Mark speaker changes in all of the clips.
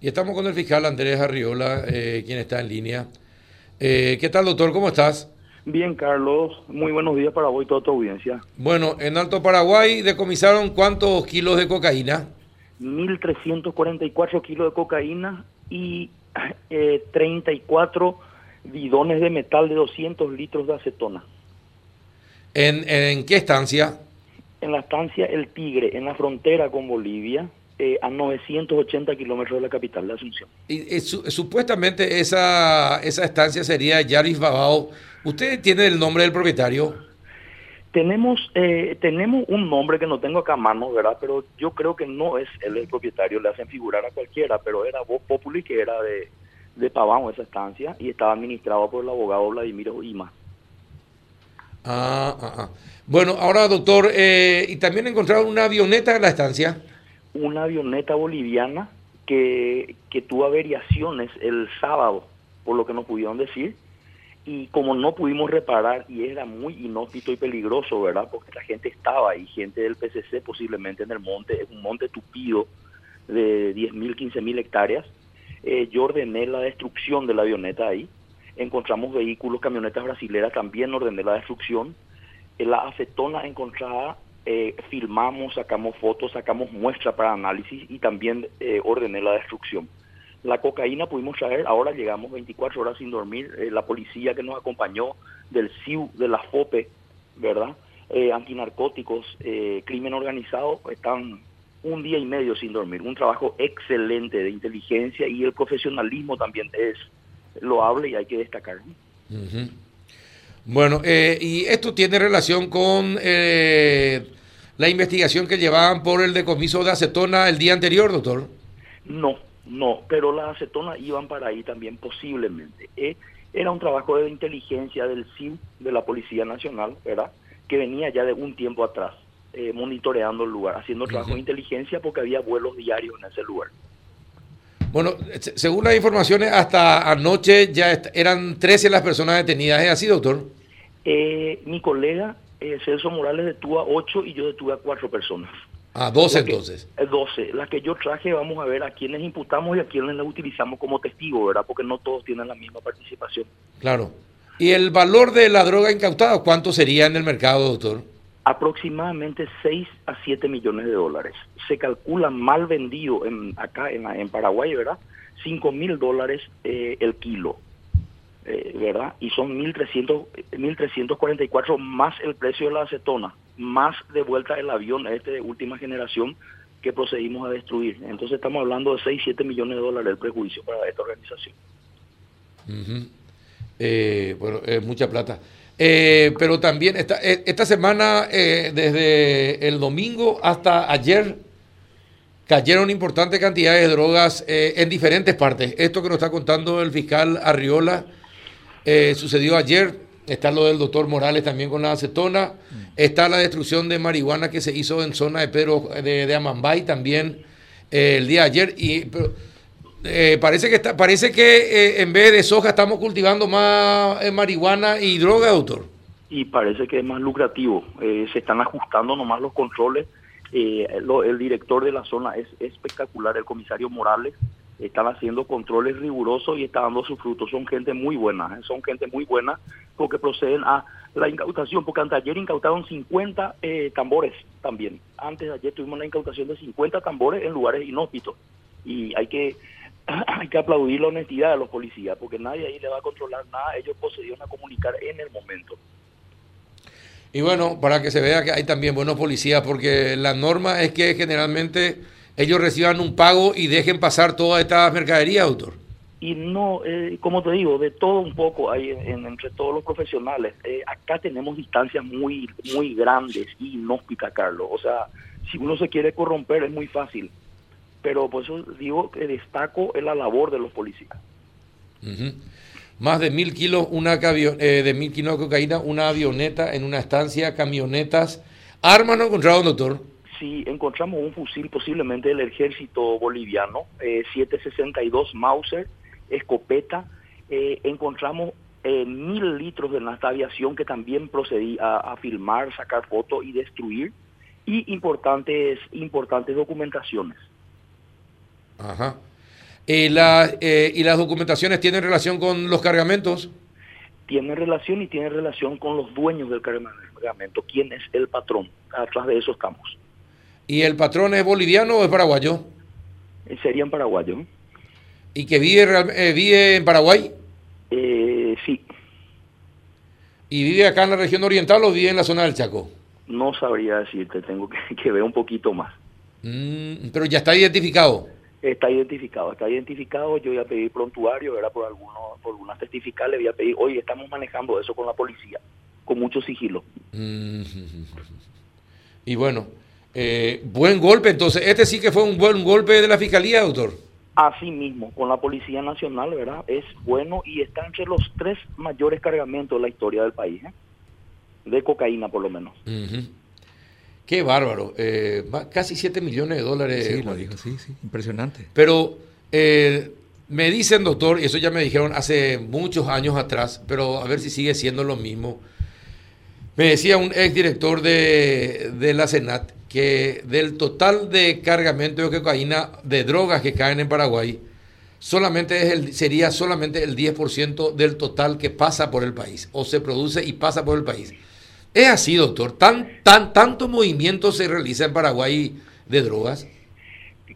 Speaker 1: Y estamos con el fiscal Andrés Arriola, eh, quien está en línea. Eh, ¿Qué tal, doctor? ¿Cómo estás?
Speaker 2: Bien, Carlos. Muy buenos días para vos y toda tu audiencia.
Speaker 1: Bueno, en Alto Paraguay decomisaron cuántos kilos de cocaína?
Speaker 2: 1.344 kilos de cocaína y eh, 34 bidones de metal de 200 litros de acetona.
Speaker 1: ¿En, en qué estancia?
Speaker 2: En la estancia El Tigre, en la frontera con Bolivia, eh, a 980 kilómetros de la capital de Asunción.
Speaker 1: Y, y su- supuestamente esa, esa estancia sería Yaris Babao. ¿Usted tiene el nombre del propietario?
Speaker 2: Tenemos eh, tenemos un nombre que no tengo acá a mano, ¿verdad? Pero yo creo que no es él el propietario, le hacen figurar a cualquiera, pero era Voz Populi, que era de, de esa estancia, y estaba administrado por el abogado Vladimir Ima.
Speaker 1: Ah, ah, ah. Bueno, ahora, doctor, eh, y también encontraron una avioneta en la estancia.
Speaker 2: Una avioneta boliviana que, tuvo averiaciones el sábado, por lo que nos pudieron decir, y como no pudimos reparar, y era muy inhóspito y peligroso, ¿verdad? Porque la gente estaba ahí, gente del PCC posiblemente en el monte, es un monte tupido de 10.000, 15.000 hectáreas. Eh, yo ordené la destrucción de la avioneta ahí. Encontramos vehículos, camionetas brasileras, también ordené la destrucción. En la acetona encontrada, eh, filmamos, sacamos fotos, sacamos muestras para análisis y también eh, ordené la destrucción. La cocaína pudimos traer, ahora llegamos 24 horas sin dormir. Eh, la policía que nos acompañó del CIU, de la FOPE, ¿verdad? Eh, antinarcóticos, eh, crimen organizado, están un día y medio sin dormir. Un trabajo excelente de inteligencia y el profesionalismo también es loable y hay que destacar.
Speaker 1: Bueno, eh, y esto tiene relación con eh, la investigación que llevaban por el decomiso de acetona el día anterior, doctor.
Speaker 2: No, no, pero las acetonas iban para ahí también posiblemente. Eh, era un trabajo de inteligencia del CIU, de la Policía Nacional, ¿verdad? Que venía ya de un tiempo atrás, eh, monitoreando el lugar, haciendo trabajo de inteligencia porque había vuelos diarios en ese lugar.
Speaker 1: Bueno, se- según las informaciones, hasta anoche ya eran 13 las personas detenidas. ¿Es así, doctor?
Speaker 2: Eh, mi colega eh, Celso Morales detuvo a ocho y yo detuve a cuatro personas.
Speaker 1: A 12
Speaker 2: La que-
Speaker 1: entonces.
Speaker 2: eh, 12. Las que yo traje, vamos a ver a quiénes imputamos y a quiénes las utilizamos como testigo, ¿verdad? Porque no todos tienen la misma participación.
Speaker 1: Claro. ¿Y el valor de la droga incautada, cuánto sería en el mercado, doctor?
Speaker 2: aproximadamente 6 a 7 millones de dólares. Se calcula mal vendido en, acá en, en Paraguay, ¿verdad? 5 mil dólares eh, el kilo, eh, ¿verdad? Y son 1.300 1.344 más el precio de la acetona, más de vuelta el avión este de última generación que procedimos a destruir. Entonces estamos hablando de 6, 7 millones de dólares el prejuicio para esta organización.
Speaker 1: Ujú. Eh, bueno, es mucha plata. Eh, pero también esta, eh, esta semana, eh, desde el domingo hasta ayer, cayeron importantes cantidades de drogas eh, en diferentes partes. Esto que nos está contando el fiscal Arriola eh, sucedió ayer. Está lo del doctor Morales también con la acetona. Está la destrucción de marihuana que se hizo en zona de Pedro de, de Amambay también eh, el día de ayer. Y, pero, eh, parece que está, parece que eh, en vez de soja estamos cultivando más eh, marihuana y droga, doctor.
Speaker 2: y parece que es más lucrativo. Se están ajustando nomás los controles. Lo- el director de la zona es espectacular, el comisario Morales. Están haciendo controles rigurosos y está dando sus frutos. Son gente muy buena, eh, son gente muy buena porque proceden a la incautación. Porque antes ayer incautaron 50 eh, tambores también. Antes de ayer tuvimos la incautación de 50 tambores en lugares inhóspitos. Y hay que hay que aplaudir la honestidad de los policías, porque nadie ahí le va a controlar nada, ellos procedieron a comunicar en el momento.
Speaker 1: Y bueno, para que se vea que hay también buenos policías, porque la norma es que generalmente ellos reciban un pago y dejen pasar toda esta mercadería, doctor.
Speaker 2: Y no, eh, como te digo, de todo un poco hay en- en- entre todos los profesionales. Eh, acá tenemos distancias muy, muy grandes y inhóspitas, Carlos. O sea, si uno se quiere corromper es muy fácil. Pero por eso digo que destaco en la labor de los policías.
Speaker 1: Más de mil kilos, una eh, de mil kilos de cocaína, una avioneta en una estancia, camionetas. Armas no encontraron, doctor.
Speaker 2: Si encontramos un fusil posiblemente del ejército boliviano, eh, 762 Mauser, escopeta, eh, encontramos eh, mil litros de nafta aviación que también procedí a, a filmar, sacar fotos y destruir, y importantes, importantes documentaciones.
Speaker 1: Ajá. ¿Y, la, eh, ¿Y las documentaciones tienen relación con los cargamentos?
Speaker 2: Tienen relación y tienen relación con los dueños del cargamento. ¿Quién es el patrón? Atrás de eso estamos.
Speaker 1: ¿Y el patrón es boliviano o es paraguayo?
Speaker 2: Eh, sería en paraguayo.
Speaker 1: ¿Y que vive, eh, vive en Paraguay?
Speaker 2: Eh, sí.
Speaker 1: ¿Y vive acá en la región oriental o vive en la zona del Chaco?
Speaker 2: No sabría decirte, tengo que, que ver un poquito más.
Speaker 1: Mm, pero ya está identificado.
Speaker 2: Está identificado, está identificado. Yo voy a pedir prontuario, era por algunos, por algunas testificales, voy a pedir, oye, estamos manejando eso con la policía, con mucho sigilo.
Speaker 1: Mm. Y bueno, eh, buen golpe entonces. Este sí que fue un buen golpe de la fiscalía, doctor.
Speaker 2: Así mismo, con la Policía Nacional, ¿verdad? Es bueno y está entre los tres mayores cargamentos de la historia del país, ¿eh? de cocaína por lo menos.
Speaker 1: Qué bárbaro. Eh, casi 7 millones de dólares.
Speaker 3: Sí, lo dijo, sí, sí, impresionante.
Speaker 1: Pero eh, me dicen, doctor, y eso ya me dijeron hace muchos años atrás, pero a ver si sigue siendo lo mismo. Me decía un exdirector de, de la Senat que del total de cargamento de cocaína, de drogas que caen en Paraguay, solamente es el, sería solamente el 10% del total que pasa por el país, o se produce y pasa por el país. ¿Es así, doctor? ¿Tan, tan, ¿Tanto movimiento se realiza en Paraguay de drogas?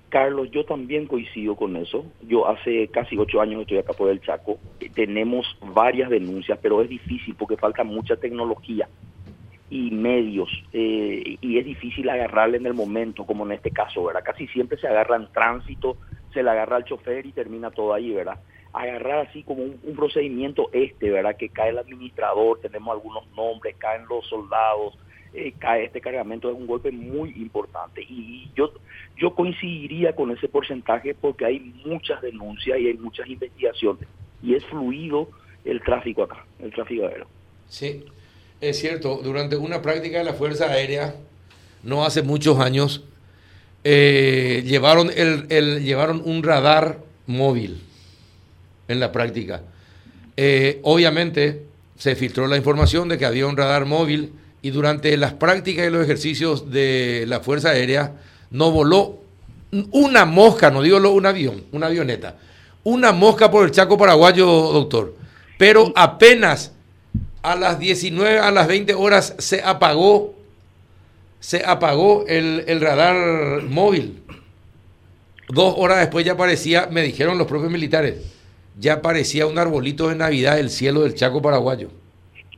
Speaker 2: Carlos, yo también coincido con eso. Yo hace casi ocho años estoy acá por el Chaco. Tenemos varias denuncias, pero es difícil porque falta mucha tecnología y medios eh, y es difícil agarrarle en el momento, como en este caso, ¿verdad? Casi siempre se agarra en tránsito, se le agarra al chofer y termina todo ahí, ¿verdad? Agarrar así como un, procedimiento este, ¿verdad? Que cae el administrador, tenemos algunos nombres, caen los soldados, eh, cae este cargamento, es un golpe muy importante. Y yo, yo coincidiría con ese porcentaje porque hay muchas denuncias y hay muchas investigaciones y es fluido el tráfico acá, el tráfico aéreo.
Speaker 1: Sí. Es cierto, durante una práctica de la Fuerza Aérea, no hace muchos años, eh, llevaron, el, llevaron un radar móvil en la práctica. Eh, obviamente se filtró la información de que había un radar móvil y durante las prácticas y los ejercicios de la Fuerza Aérea no voló una mosca, no digo un avión, una avioneta, una mosca por el Chaco paraguayo, doctor. Pero apenas a las 19, a las 20 horas se apagó, se apagó el, radar móvil. Dos horas después ya aparecía, me dijeron los propios militares, ya aparecía un arbolito de Navidad del cielo del Chaco paraguayo.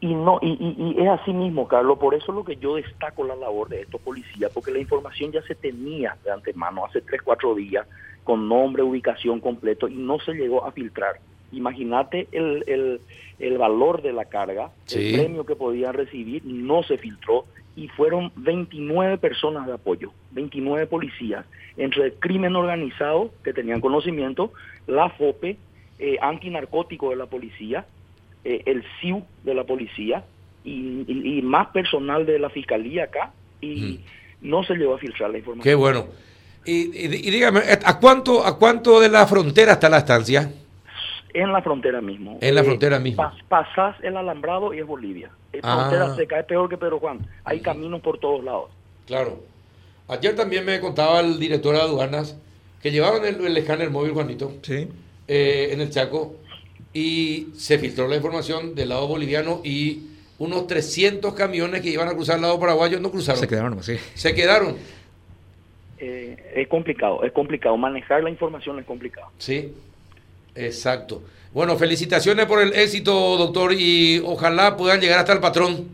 Speaker 2: Y no y, es así mismo, Carlos, por eso es lo que yo destaco la labor de estos policías, porque la información ya se tenía de antemano hace tres, cuatro días, con nombre, ubicación completo, y no se llegó a filtrar. Imagínate el, el, el valor de la carga, el premio que podían recibir, no se filtró y fueron 29 personas de apoyo, 29 policías, entre el crimen organizado que tenían conocimiento, la FOPE, eh, antinarcótico de la policía, eh, el CIU de la policía y, más personal de la fiscalía acá y no se llegó a filtrar la información.
Speaker 1: Qué bueno. Y, y, dígame, ¿a cuánto, ¿a cuánto de la frontera está la estancia?
Speaker 2: En la frontera mismo.
Speaker 1: En la eh, frontera mismo.
Speaker 2: pasás el alambrado y es Bolivia. La ah. frontera se cae peor que Pedro Juan. Hay caminos por todos lados.
Speaker 1: Claro. Ayer también me contaba el director de aduanas que llevaban el, escáner móvil, Juanito,
Speaker 3: sí.
Speaker 1: Eh, en el Chaco, y se filtró la información del lado boliviano y unos 300 camiones que iban a cruzar el lado paraguayo no cruzaron.
Speaker 3: Se quedaron, sí.
Speaker 1: Se quedaron.
Speaker 2: Eh, es complicado, es complicado. Manejar la información es complicado.
Speaker 1: Sí. Exacto. Bueno, felicitaciones por el éxito, doctor, y ojalá puedan llegar hasta el patrón.